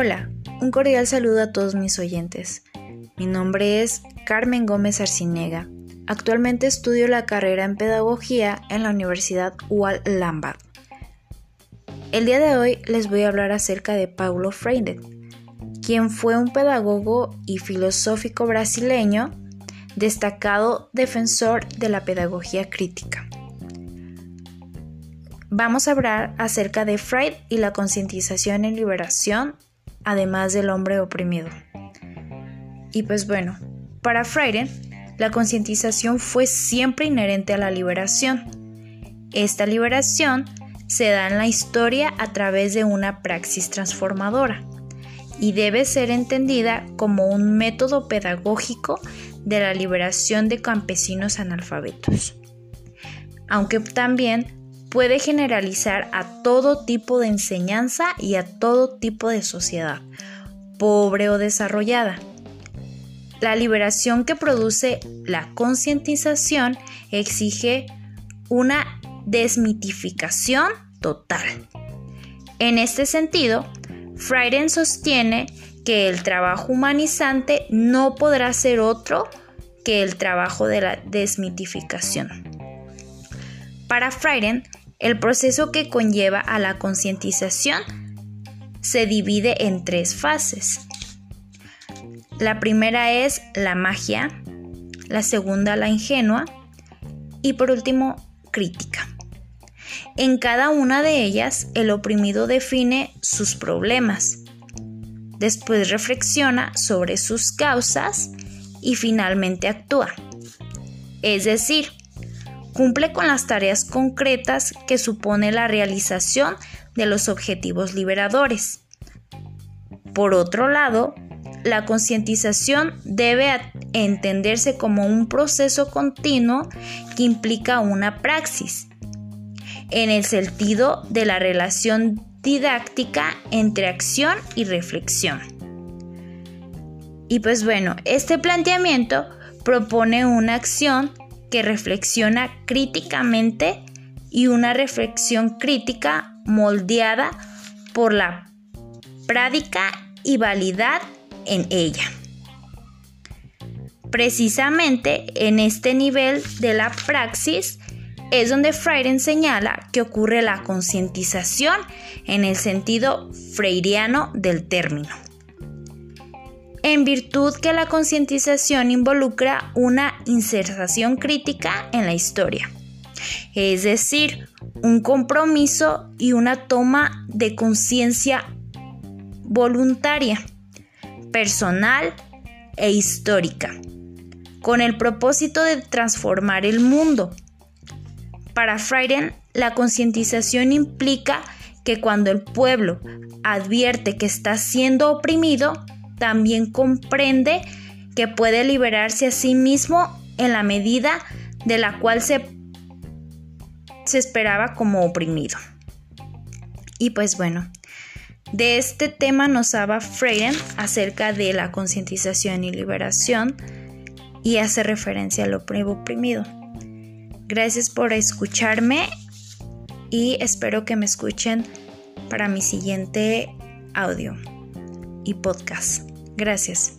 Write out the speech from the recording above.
Hola, un cordial saludo a todos mis oyentes. Mi nombre es Carmen Gómez Arcinega. Actualmente estudio la carrera en Pedagogía en la Universidad UAL Lambert. El día de hoy les voy a hablar acerca de Paulo Freire, quien fue un pedagogo y filosófico brasileño, destacado defensor de la pedagogía crítica. Vamos a hablar acerca de Freud y la concientización y liberación, además del hombre oprimido. Y pues bueno, para Freire, la concientización fue siempre inherente a la liberación. Esta liberación se da en la historia a través de una praxis transformadora y debe ser entendida como un método pedagógico de la liberación de campesinos analfabetos. Aunque también puede generalizar a todo tipo de enseñanza y a todo tipo de sociedad, pobre o desarrollada. La liberación que produce la concientización exige una desmitificación total. En este sentido, Freire sostiene que el trabajo humanizante no podrá ser otro que el trabajo de la desmitificación. Para Freire, el proceso que conlleva a la concientización se divide en tres fases. La primera es la magia, la segunda la ingenua y por último crítica. En cada una de ellas el oprimido define sus problemas, después reflexiona sobre sus causas y finalmente actúa. Es decir, cumple con las tareas concretas que supone la realización de los objetivos liberadores. Por otro lado, la concientización debe entenderse como un proceso continuo que implica una praxis, en el sentido de la relación didáctica entre acción y reflexión. Y pues bueno, este planteamiento propone una acción que reflexiona críticamente y una reflexión crítica moldeada por la práctica y validad en ella. Precisamente en este nivel de la praxis es donde Freire señala que ocurre la concientización en el sentido freiriano del término en virtud que la concientización involucra una inserción crítica en la historia, es decir, un compromiso y una toma de conciencia voluntaria, personal e histórica, con el propósito de transformar el mundo. Para Freire, la concientización implica que cuando el pueblo advierte que está siendo oprimido, también comprende que puede liberarse a sí mismo en la medida de la cual se, se esperaba como oprimido. Y pues bueno, de este tema nos habla Freire acerca de la concientización y liberación y hace referencia al oprimido. Gracias por escucharme y espero que me escuchen para mi siguiente audio y podcast. Gracias.